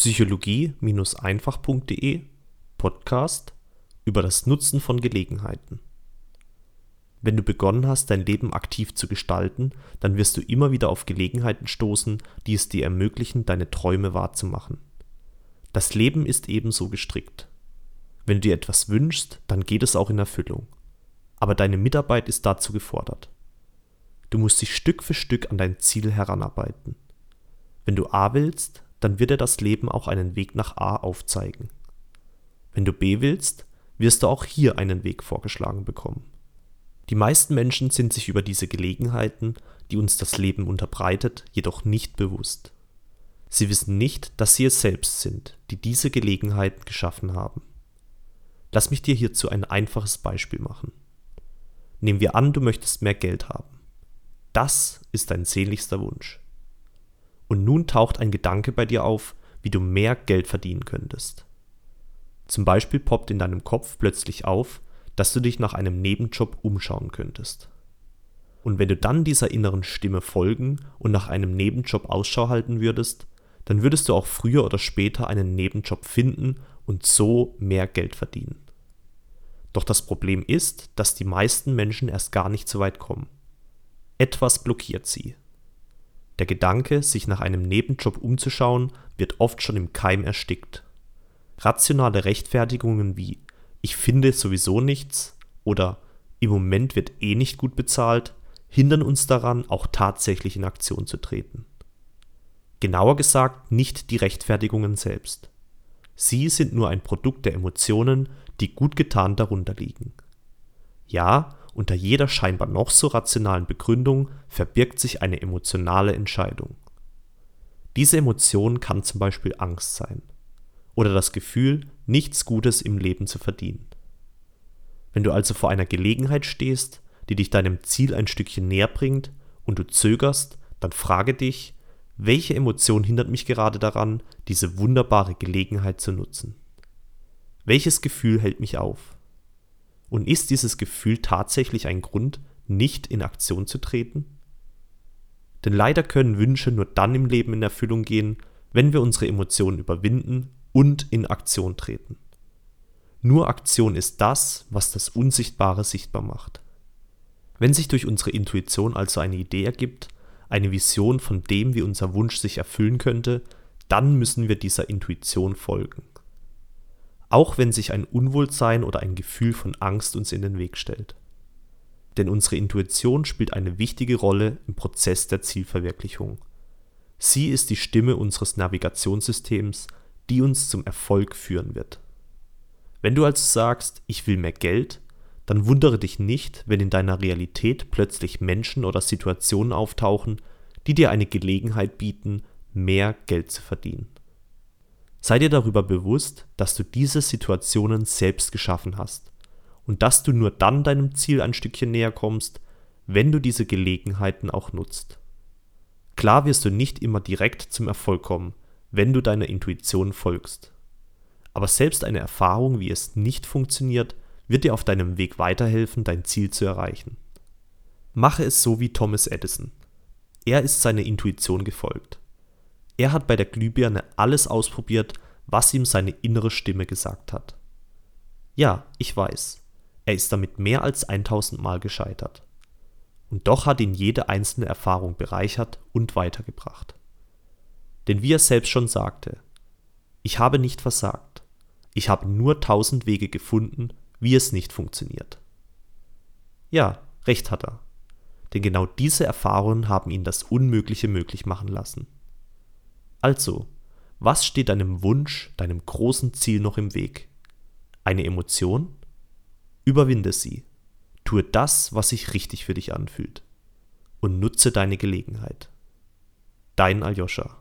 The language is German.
psychologie-einfach.de Podcast über das Nutzen von Gelegenheiten. Wenn du begonnen hast, dein Leben aktiv zu gestalten, dann wirst du immer wieder auf Gelegenheiten stoßen, die es dir ermöglichen, deine Träume wahrzumachen. Das Leben ist ebenso gestrickt. Wenn du dir etwas wünschst, dann geht es auch in Erfüllung. Aber deine Mitarbeit ist dazu gefordert. Du musst dich Stück für Stück an dein Ziel heranarbeiten. Wenn du A willst, dann wird dir das Leben auch einen Weg nach A aufzeigen. Wenn du B willst, wirst du auch hier einen Weg vorgeschlagen bekommen. Die meisten Menschen sind sich über diese Gelegenheiten, die uns das Leben unterbreitet, jedoch nicht bewusst. Sie wissen nicht, dass sie es selbst sind, die diese Gelegenheiten geschaffen haben. Lass mich dir hierzu ein einfaches Beispiel machen. Nehmen wir an, du möchtest mehr Geld haben. Das ist dein sehnlichster Wunsch. Und nun taucht ein Gedanke bei dir auf, wie du mehr Geld verdienen könntest. Zum Beispiel poppt in deinem Kopf plötzlich auf, dass du dich nach einem Nebenjob umschauen könntest. Und wenn du dann dieser inneren Stimme folgen und nach einem Nebenjob Ausschau halten würdest, dann würdest du auch früher oder später einen Nebenjob finden und so mehr Geld verdienen. Doch das Problem ist, dass die meisten Menschen erst gar nicht so weit kommen. Etwas blockiert sie. Der Gedanke, sich nach einem Nebenjob umzuschauen, wird oft schon im Keim erstickt. Rationale Rechtfertigungen wie ich finde sowieso nichts oder im Moment wird eh nicht gut bezahlt, hindern uns daran, auch tatsächlich in Aktion zu treten. Genauer gesagt nicht die Rechtfertigungen selbst. Sie sind nur ein Produkt der Emotionen, die gut getan darunter liegen. Ja, unter jeder scheinbar noch so rationalen Begründung verbirgt sich eine emotionale Entscheidung. Diese Emotion kann zum Beispiel Angst sein oder das Gefühl, nichts Gutes im Leben zu verdienen. Wenn du also vor einer Gelegenheit stehst, die dich deinem Ziel ein Stückchen näher bringt und du zögerst, dann frage dich, welche Emotion hindert mich gerade daran, diese wunderbare Gelegenheit zu nutzen? Welches Gefühl hält mich auf? Und ist dieses Gefühl tatsächlich ein Grund, nicht in Aktion zu treten? Denn leider können Wünsche nur dann im Leben in Erfüllung gehen, wenn wir unsere Emotionen überwinden und in Aktion treten. Nur Aktion ist das, was das Unsichtbare sichtbar macht. Wenn sich durch unsere Intuition also eine Idee ergibt, eine Vision von dem, wie unser Wunsch sich erfüllen könnte, dann müssen wir dieser Intuition folgen. Auch wenn sich ein Unwohlsein oder ein Gefühl von Angst uns in den Weg stellt. Denn unsere Intuition spielt eine wichtige Rolle im Prozess der Zielverwirklichung. Sie ist die Stimme unseres Navigationssystems, die uns zum Erfolg führen wird. Wenn du also sagst, ich will mehr Geld, dann wundere dich nicht, wenn in deiner Realität plötzlich Menschen oder Situationen auftauchen, die dir eine Gelegenheit bieten, mehr Geld zu verdienen. Sei dir darüber bewusst, dass du diese Situationen selbst geschaffen hast und dass du nur dann deinem Ziel ein Stückchen näher kommst, wenn du diese Gelegenheiten auch nutzt. Klar wirst du nicht immer direkt zum Erfolg kommen, wenn du deiner Intuition folgst. Aber selbst eine Erfahrung, wie es nicht funktioniert, wird dir auf deinem Weg weiterhelfen, dein Ziel zu erreichen. Mache es so wie Thomas Edison. Er ist seiner Intuition gefolgt. Er hat bei der Glühbirne alles ausprobiert, was ihm seine innere Stimme gesagt hat. Ja, ich weiß, er ist damit mehr als 1000 Mal gescheitert. Und doch hat ihn jede einzelne Erfahrung bereichert und weitergebracht. Denn wie er selbst schon sagte, ich habe nicht versagt, ich habe nur tausend Wege gefunden, wie es nicht funktioniert. Ja, recht hat er, denn genau diese Erfahrungen haben ihn das Unmögliche möglich machen lassen. Also, was steht deinem Wunsch, deinem großen Ziel noch im Weg? Eine Emotion? Überwinde sie. Tue das, was sich richtig für dich anfühlt. Und nutze deine Gelegenheit. Dein Aljoscha.